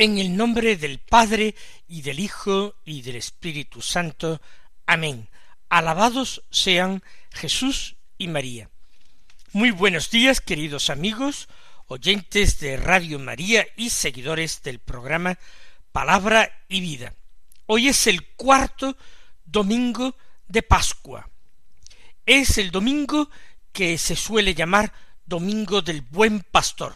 En el nombre del Padre y del Hijo y del Espíritu Santo. Amén. Alabados sean Jesús y María. Muy buenos días, queridos amigos, oyentes de Radio María y seguidores del programa Palabra y Vida. Hoy es el cuarto domingo de Pascua. Es el domingo que se suele llamar Domingo del Buen Pastor,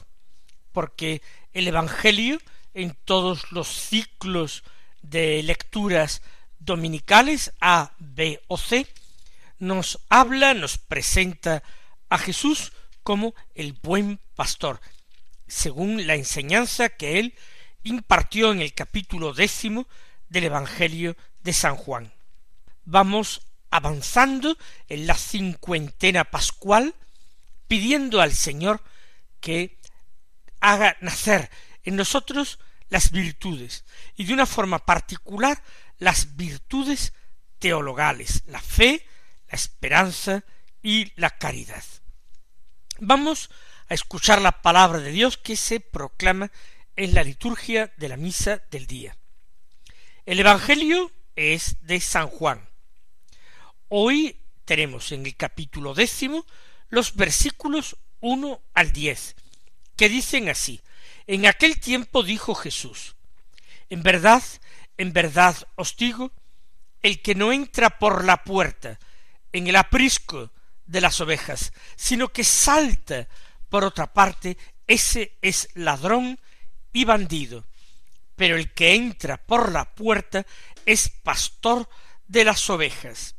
porque el Evangelio en todos los ciclos de lecturas dominicales A, B o C, nos habla, nos presenta a Jesús como el buen pastor, según la enseñanza que él impartió en el capítulo décimo del Evangelio de San Juan. Vamos avanzando en la cincuentena pascual, pidiendo al Señor que haga nacer en nosotros las virtudes y de una forma particular las virtudes teologales, la fe, la esperanza y la caridad. Vamos a escuchar la palabra de Dios que se proclama en la liturgia de la misa del día. El Evangelio es de San Juan. Hoy tenemos en el capítulo décimo los versículos uno al diez, que dicen así en aquel tiempo dijo Jesús, En verdad, en verdad os digo, el que no entra por la puerta en el aprisco de las ovejas, sino que salta por otra parte, ese es ladrón y bandido. Pero el que entra por la puerta es pastor de las ovejas.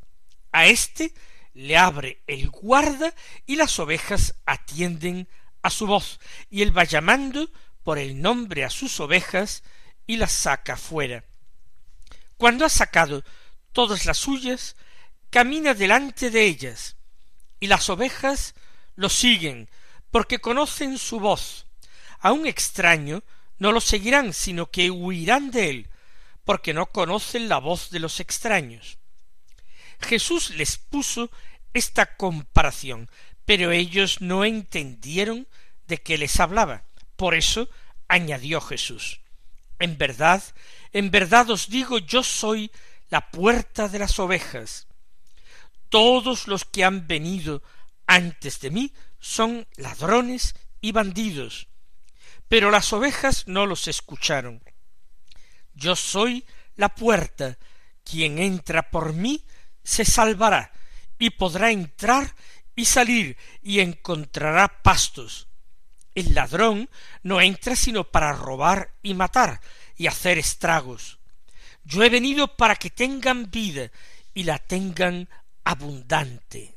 A éste le abre el guarda y las ovejas atienden a su voz, y él va llamando por el nombre a sus ovejas y las saca fuera. Cuando ha sacado todas las suyas, camina delante de ellas, y las ovejas lo siguen, porque conocen su voz. A un extraño no lo seguirán, sino que huirán de él, porque no conocen la voz de los extraños. Jesús les puso esta comparación, pero ellos no entendieron de qué les hablaba. Por eso añadió Jesús, en verdad, en verdad os digo, yo soy la puerta de las ovejas. Todos los que han venido antes de mí son ladrones y bandidos, pero las ovejas no los escucharon. Yo soy la puerta, quien entra por mí se salvará, y podrá entrar y salir, y encontrará pastos. El ladrón no entra sino para robar y matar y hacer estragos. Yo he venido para que tengan vida y la tengan abundante.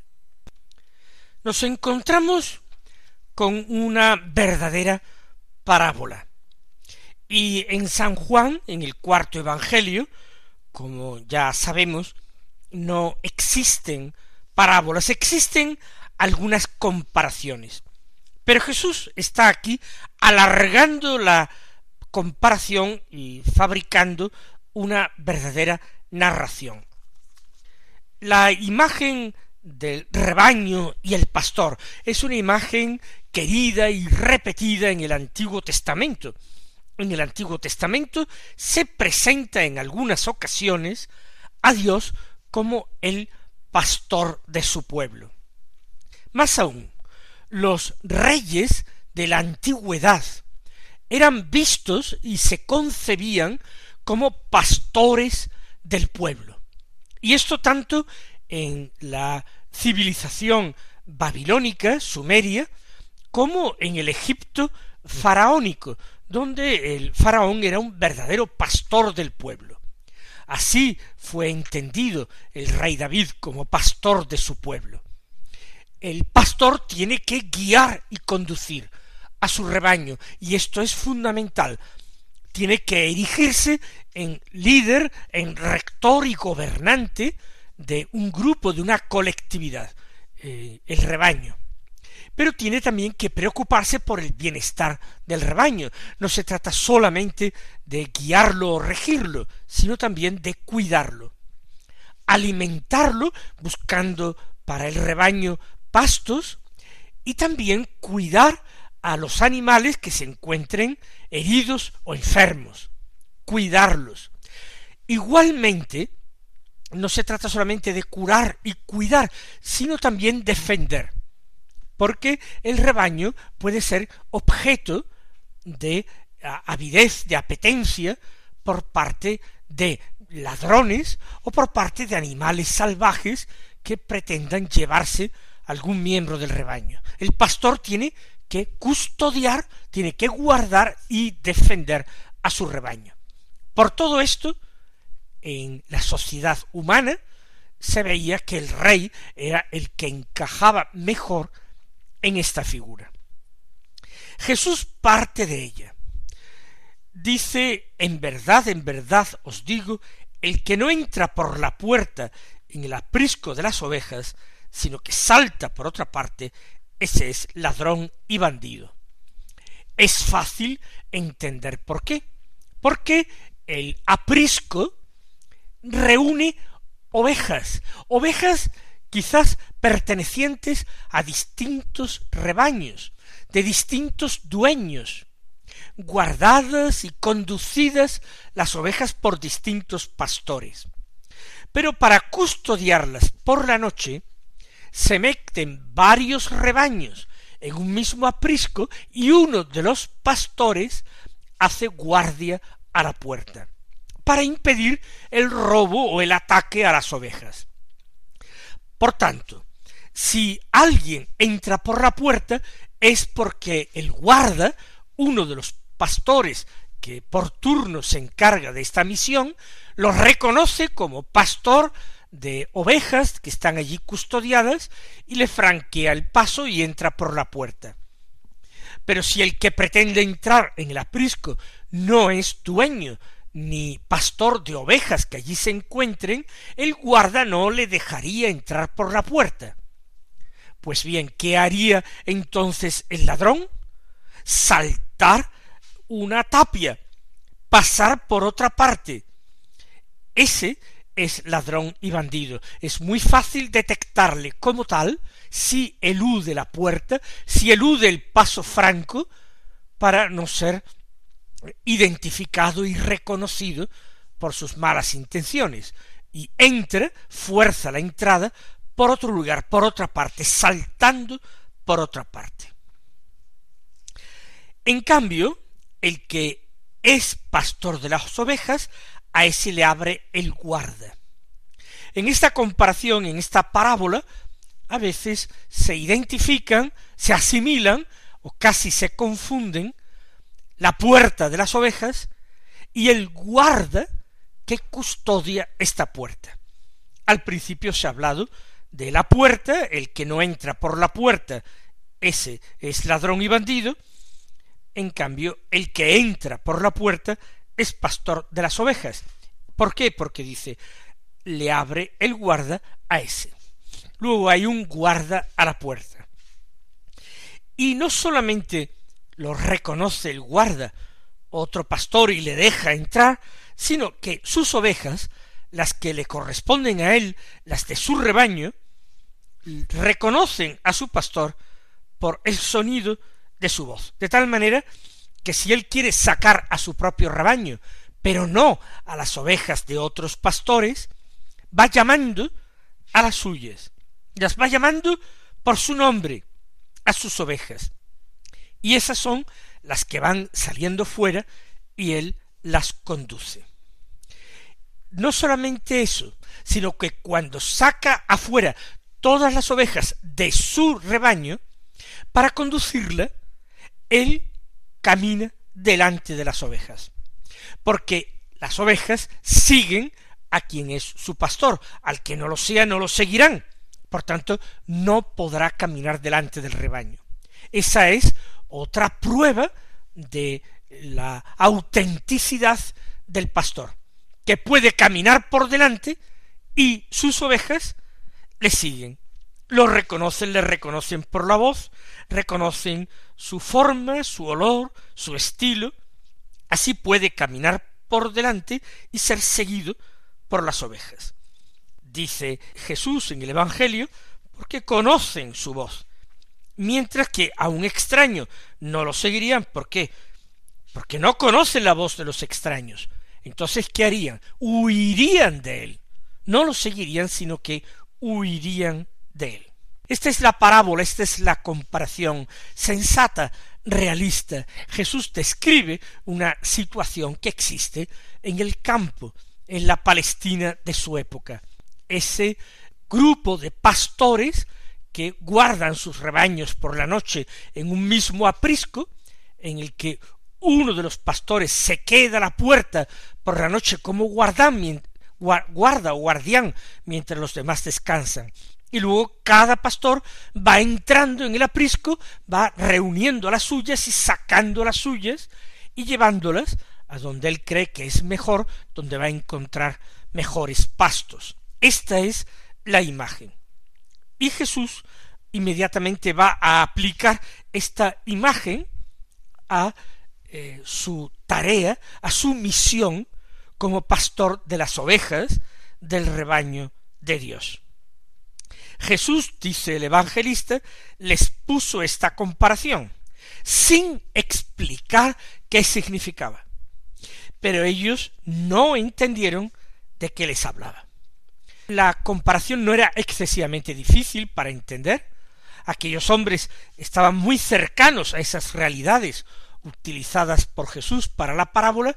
Nos encontramos con una verdadera parábola. Y en San Juan, en el cuarto Evangelio, como ya sabemos, no existen parábolas, existen algunas comparaciones. Pero Jesús está aquí alargando la comparación y fabricando una verdadera narración. La imagen del rebaño y el pastor es una imagen querida y repetida en el Antiguo Testamento. En el Antiguo Testamento se presenta en algunas ocasiones a Dios como el pastor de su pueblo. Más aún, los reyes de la antigüedad eran vistos y se concebían como pastores del pueblo. Y esto tanto en la civilización babilónica, sumeria, como en el Egipto faraónico, donde el faraón era un verdadero pastor del pueblo. Así fue entendido el rey David como pastor de su pueblo. El pastor tiene que guiar y conducir a su rebaño, y esto es fundamental. Tiene que erigirse en líder, en rector y gobernante de un grupo, de una colectividad, eh, el rebaño pero tiene también que preocuparse por el bienestar del rebaño. No se trata solamente de guiarlo o regirlo, sino también de cuidarlo. Alimentarlo buscando para el rebaño pastos y también cuidar a los animales que se encuentren heridos o enfermos. Cuidarlos. Igualmente, no se trata solamente de curar y cuidar, sino también defender porque el rebaño puede ser objeto de avidez, de apetencia por parte de ladrones o por parte de animales salvajes que pretendan llevarse algún miembro del rebaño. El pastor tiene que custodiar, tiene que guardar y defender a su rebaño. Por todo esto, en la sociedad humana se veía que el rey era el que encajaba mejor en esta figura. Jesús parte de ella. Dice, en verdad, en verdad os digo, el que no entra por la puerta en el aprisco de las ovejas, sino que salta por otra parte, ese es ladrón y bandido. Es fácil entender por qué. Porque el aprisco reúne ovejas, ovejas quizás pertenecientes a distintos rebaños, de distintos dueños, guardadas y conducidas las ovejas por distintos pastores. Pero para custodiarlas por la noche, se meten varios rebaños en un mismo aprisco y uno de los pastores hace guardia a la puerta para impedir el robo o el ataque a las ovejas. Por tanto, si alguien entra por la puerta es porque el guarda, uno de los pastores que por turno se encarga de esta misión, lo reconoce como pastor de ovejas que están allí custodiadas y le franquea el paso y entra por la puerta. Pero si el que pretende entrar en el aprisco no es dueño ni pastor de ovejas que allí se encuentren, el guarda no le dejaría entrar por la puerta. Pues bien, ¿qué haría entonces el ladrón? Saltar una tapia, pasar por otra parte. Ese es ladrón y bandido. Es muy fácil detectarle como tal si elude la puerta, si elude el paso franco, para no ser identificado y reconocido por sus malas intenciones, y entra, fuerza la entrada por otro lugar, por otra parte, saltando por otra parte. En cambio, el que es pastor de las ovejas, a ese le abre el guarda. En esta comparación, en esta parábola, a veces se identifican, se asimilan o casi se confunden la puerta de las ovejas y el guarda que custodia esta puerta. Al principio se ha hablado de la puerta, el que no entra por la puerta, ese es ladrón y bandido, en cambio, el que entra por la puerta es pastor de las ovejas. ¿Por qué? Porque dice, le abre el guarda a ese. Luego hay un guarda a la puerta. Y no solamente lo reconoce el guarda, otro pastor, y le deja entrar, sino que sus ovejas, las que le corresponden a él, las de su rebaño, reconocen a su pastor por el sonido de su voz, de tal manera que si él quiere sacar a su propio rebaño, pero no a las ovejas de otros pastores, va llamando a las suyas, las va llamando por su nombre a sus ovejas, y esas son las que van saliendo fuera y él las conduce. No solamente eso, sino que cuando saca afuera todas las ovejas de su rebaño, Para conducirla, él camina delante de las ovejas, porque las ovejas siguen a quien es su pastor, al que no lo sea no lo seguirán, por tanto no podrá caminar delante del rebaño. Esa es otra prueba de la autenticidad del pastor, que puede caminar por delante y sus ovejas le siguen. Lo reconocen, le reconocen por la voz, reconocen su forma, su olor, su estilo. Así puede caminar por delante y ser seguido por las ovejas. Dice Jesús en el Evangelio, porque conocen su voz, mientras que a un extraño no lo seguirían. ¿Por qué? Porque no conocen la voz de los extraños. Entonces, ¿qué harían? Huirían de él. No lo seguirían, sino que huirían de él. Esta es la parábola, esta es la comparación sensata, realista. Jesús describe una situación que existe en el campo, en la Palestina de su época. Ese grupo de pastores que guardan sus rebaños por la noche en un mismo aprisco, en el que uno de los pastores se queda a la puerta por la noche como guardan, guarda o guardián mientras los demás descansan. Y luego cada pastor va entrando en el aprisco, va reuniendo las suyas y sacando las suyas y llevándolas a donde él cree que es mejor, donde va a encontrar mejores pastos. Esta es la imagen. Y Jesús inmediatamente va a aplicar esta imagen a eh, su tarea, a su misión como pastor de las ovejas del rebaño de Dios. Jesús, dice el evangelista, les puso esta comparación, sin explicar qué significaba pero ellos no entendieron de qué les hablaba. La comparación no era excesivamente difícil para entender. Aquellos hombres estaban muy cercanos a esas realidades utilizadas por Jesús para la parábola,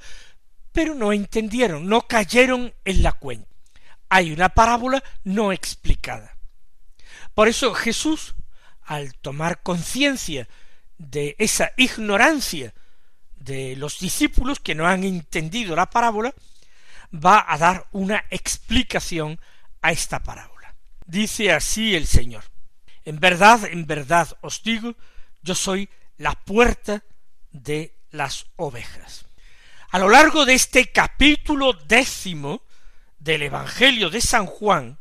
pero no entendieron, no cayeron en la cuenta. Hay una parábola no explicada. Por eso Jesús, al tomar conciencia de esa ignorancia de los discípulos que no han entendido la parábola, va a dar una explicación a esta parábola. Dice así el Señor, en verdad, en verdad os digo, yo soy la puerta de las ovejas. A lo largo de este capítulo décimo del Evangelio de San Juan,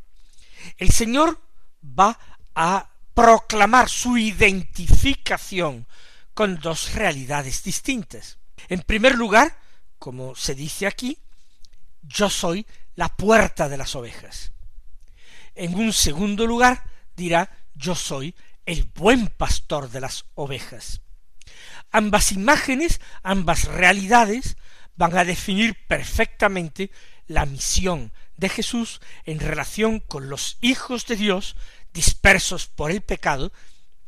el Señor va a proclamar su identificación con dos realidades distintas. En primer lugar, como se dice aquí, yo soy la puerta de las ovejas. En un segundo lugar, dirá, yo soy el buen pastor de las ovejas. Ambas imágenes, ambas realidades, van a definir perfectamente la misión de Jesús en relación con los hijos de Dios dispersos por el pecado,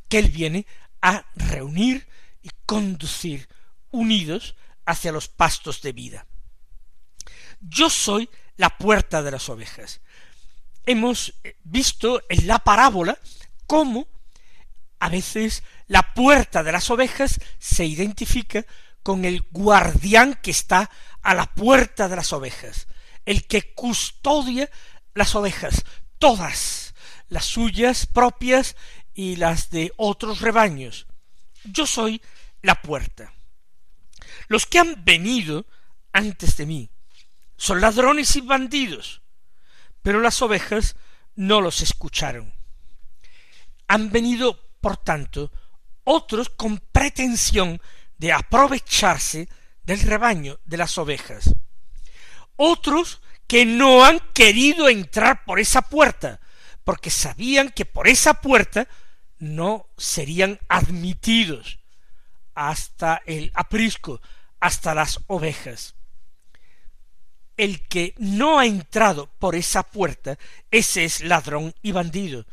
que Él viene a reunir y conducir unidos hacia los pastos de vida. Yo soy la puerta de las ovejas. Hemos eh, visto en la parábola cómo a veces la puerta de las ovejas se identifica con el guardián que está a la puerta de las ovejas, el que custodia las ovejas, todas, las suyas propias y las de otros rebaños. Yo soy la puerta. Los que han venido antes de mí son ladrones y bandidos, pero las ovejas no los escucharon. Han venido, por tanto, otros con pretensión de aprovecharse del rebaño de las ovejas. Otros que no han querido entrar por esa puerta, porque sabían que por esa puerta no serían admitidos hasta el aprisco, hasta las ovejas. El que no ha entrado por esa puerta, ese es ladrón y bandido.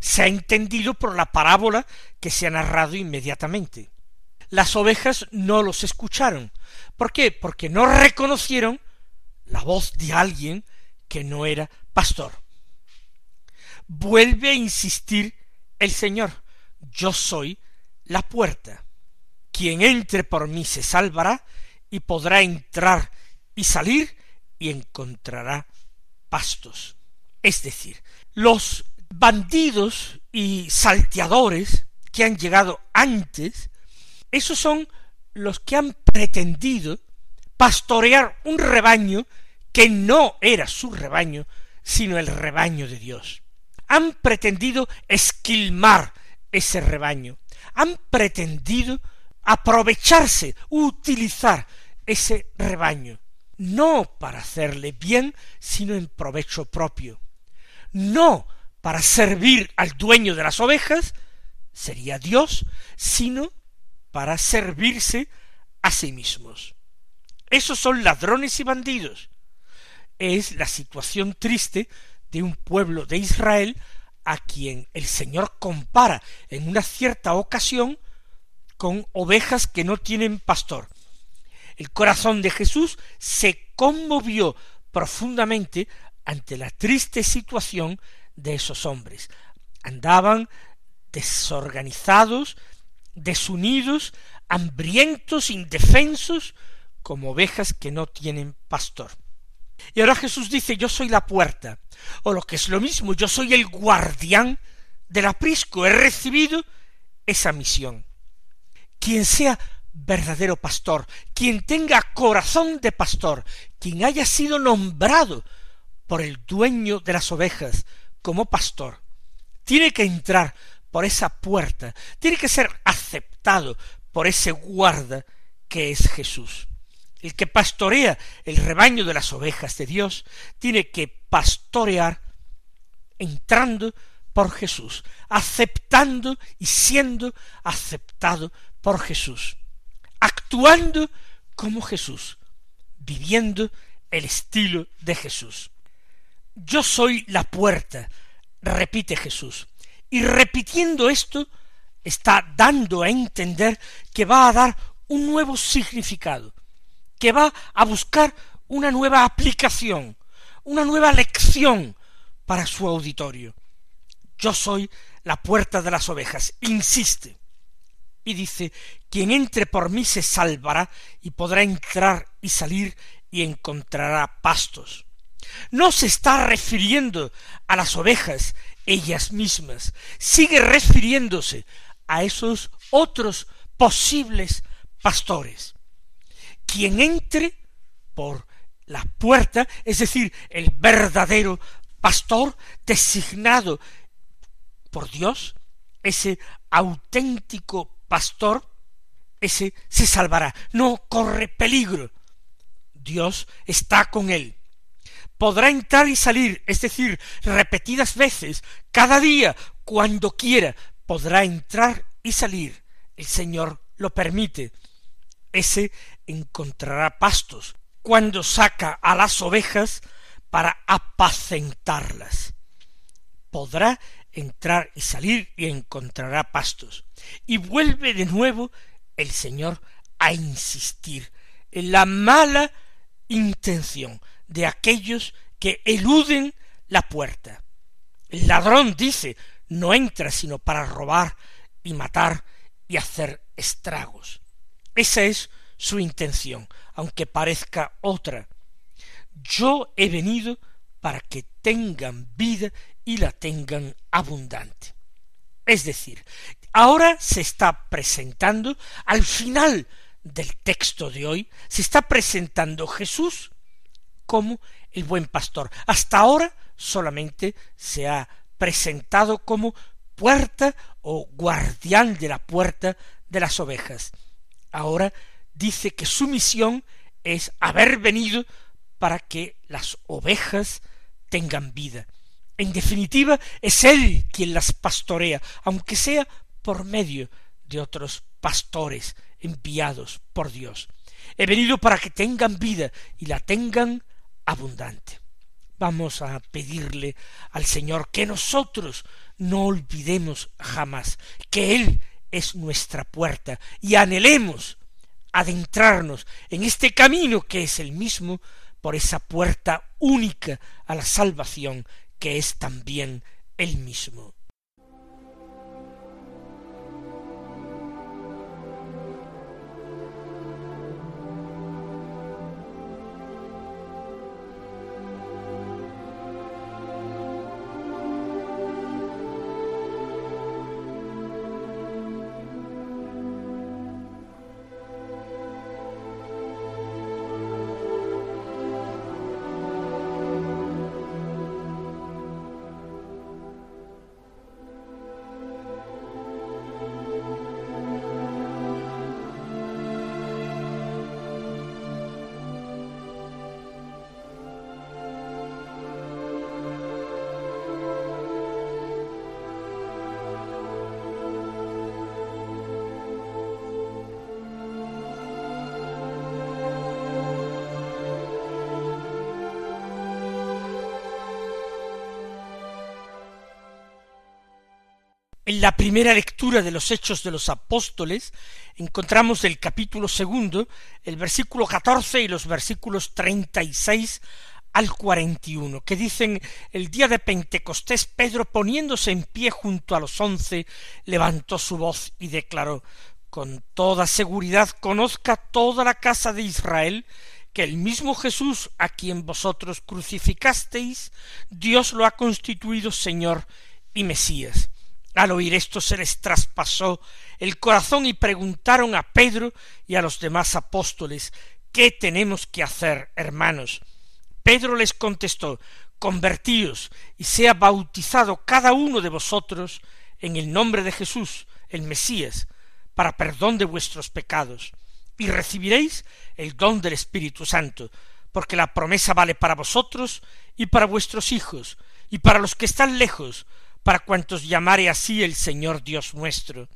Se ha entendido por la parábola que se ha narrado inmediatamente. Las ovejas no los escucharon. ¿Por qué? Porque no reconocieron la voz de alguien que no era pastor. Vuelve a insistir el Señor, yo soy la puerta. Quien entre por mí se salvará y podrá entrar y salir y encontrará pastos. Es decir, los bandidos y salteadores que han llegado antes, esos son los que han pretendido pastorear un rebaño que no era su rebaño, sino el rebaño de Dios. Han pretendido esquilmar ese rebaño, han pretendido aprovecharse, utilizar ese rebaño, no para hacerle bien, sino en provecho propio, no para servir al dueño de las ovejas, sería Dios, sino para servirse a sí mismos. Esos son ladrones y bandidos. Es la situación triste de un pueblo de Israel a quien el Señor compara en una cierta ocasión con ovejas que no tienen pastor. El corazón de Jesús se conmovió profundamente ante la triste situación de esos hombres. Andaban desorganizados, desunidos, hambrientos, indefensos, como ovejas que no tienen pastor. Y ahora Jesús dice, yo soy la puerta, o lo que es lo mismo, yo soy el guardián del aprisco, he recibido esa misión. Quien sea verdadero pastor, quien tenga corazón de pastor, quien haya sido nombrado por el dueño de las ovejas como pastor, tiene que entrar por esa puerta, tiene que ser aceptado por ese guarda que es Jesús. El que pastorea el rebaño de las ovejas de Dios tiene que pastorear entrando por Jesús, aceptando y siendo aceptado por Jesús, actuando como Jesús, viviendo el estilo de Jesús. Yo soy la puerta, repite Jesús, y repitiendo esto está dando a entender que va a dar un nuevo significado, que va a buscar una nueva aplicación, una nueva lección para su auditorio. Yo soy la puerta de las ovejas, insiste. Y dice, quien entre por mí se salvará y podrá entrar y salir y encontrará pastos. No se está refiriendo a las ovejas ellas mismas, sigue refiriéndose a esos otros posibles pastores quien entre por la puerta, es decir, el verdadero pastor designado por Dios, ese auténtico pastor, ese se salvará, no corre peligro. Dios está con él. Podrá entrar y salir, es decir, repetidas veces, cada día, cuando quiera, podrá entrar y salir. El Señor lo permite. Ese encontrará pastos cuando saca a las ovejas para apacentarlas. Podrá entrar y salir y encontrará pastos. Y vuelve de nuevo el Señor a insistir en la mala intención de aquellos que eluden la puerta. El ladrón dice no entra sino para robar y matar y hacer estragos. Esa es su intención, aunque parezca otra. Yo he venido para que tengan vida y la tengan abundante. Es decir, ahora se está presentando al final del texto de hoy, se está presentando Jesús como el buen pastor. Hasta ahora solamente se ha presentado como puerta o guardián de la puerta de las ovejas. Ahora dice que su misión es haber venido para que las ovejas tengan vida. En definitiva, es Él quien las pastorea, aunque sea por medio de otros pastores enviados por Dios. He venido para que tengan vida y la tengan abundante. Vamos a pedirle al Señor que nosotros no olvidemos jamás que Él es nuestra puerta y anhelemos adentrarnos en este camino que es el mismo por esa puerta única a la salvación que es también el mismo. En la primera lectura de los Hechos de los Apóstoles encontramos del capítulo segundo el versículo catorce y los versículos treinta y seis al cuarenta y uno, que dicen el día de Pentecostés Pedro poniéndose en pie junto a los once levantó su voz y declaró con toda seguridad conozca toda la casa de Israel que el mismo Jesús a quien vosotros crucificasteis, Dios lo ha constituido Señor y Mesías. Al oír esto se les traspasó el corazón y preguntaron a Pedro y a los demás apóstoles ¿Qué tenemos que hacer, hermanos? Pedro les contestó Convertíos y sea bautizado cada uno de vosotros en el nombre de Jesús, el Mesías, para perdón de vuestros pecados, y recibiréis el don del Espíritu Santo, porque la promesa vale para vosotros y para vuestros hijos, y para los que están lejos, para cuantos llamare así el Señor Dios nuestro.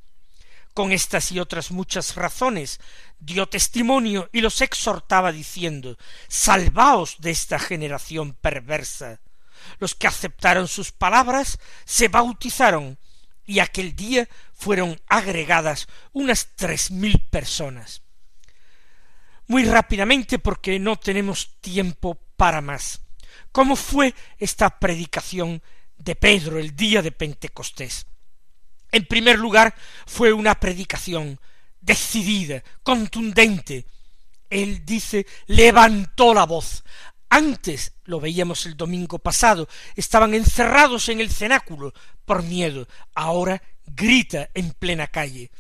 Con estas y otras muchas razones dio testimonio y los exhortaba diciendo Salvaos de esta generación perversa. Los que aceptaron sus palabras se bautizaron y aquel día fueron agregadas unas tres mil personas. Muy rápidamente porque no tenemos tiempo para más. ¿Cómo fue esta predicación de Pedro el día de Pentecostés? En primer lugar, fue una predicación decidida, contundente. Él dice, levantó la voz. Antes, lo veíamos el domingo pasado, estaban encerrados en el cenáculo por miedo. Ahora grita en plena calle.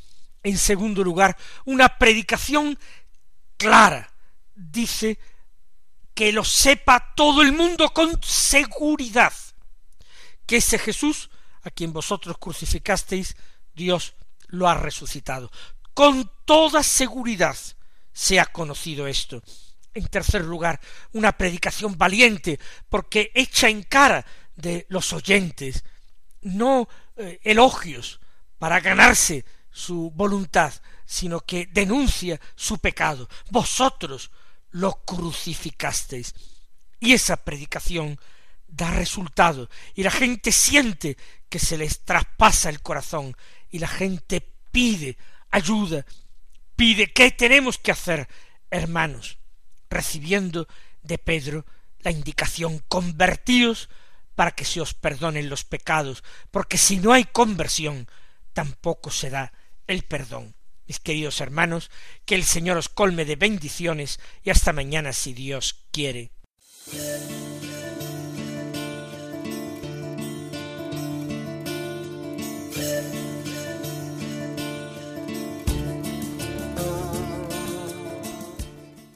En segundo lugar, una predicación clara. Dice que lo sepa todo el mundo con seguridad. Que ese Jesús, a quien vosotros crucificasteis, Dios lo ha resucitado. Con toda seguridad se ha conocido esto. En tercer lugar, una predicación valiente, porque echa en cara de los oyentes, no eh, elogios para ganarse su voluntad, sino que denuncia su pecado. Vosotros lo crucificasteis. Y esa predicación da resultado, y la gente siente que se les traspasa el corazón, y la gente pide ayuda, pide qué tenemos que hacer, hermanos, recibiendo de Pedro la indicación convertíos para que se os perdonen los pecados, porque si no hay conversión, tampoco se da el perdón. Mis queridos hermanos, que el Señor os colme de bendiciones y hasta mañana si Dios quiere.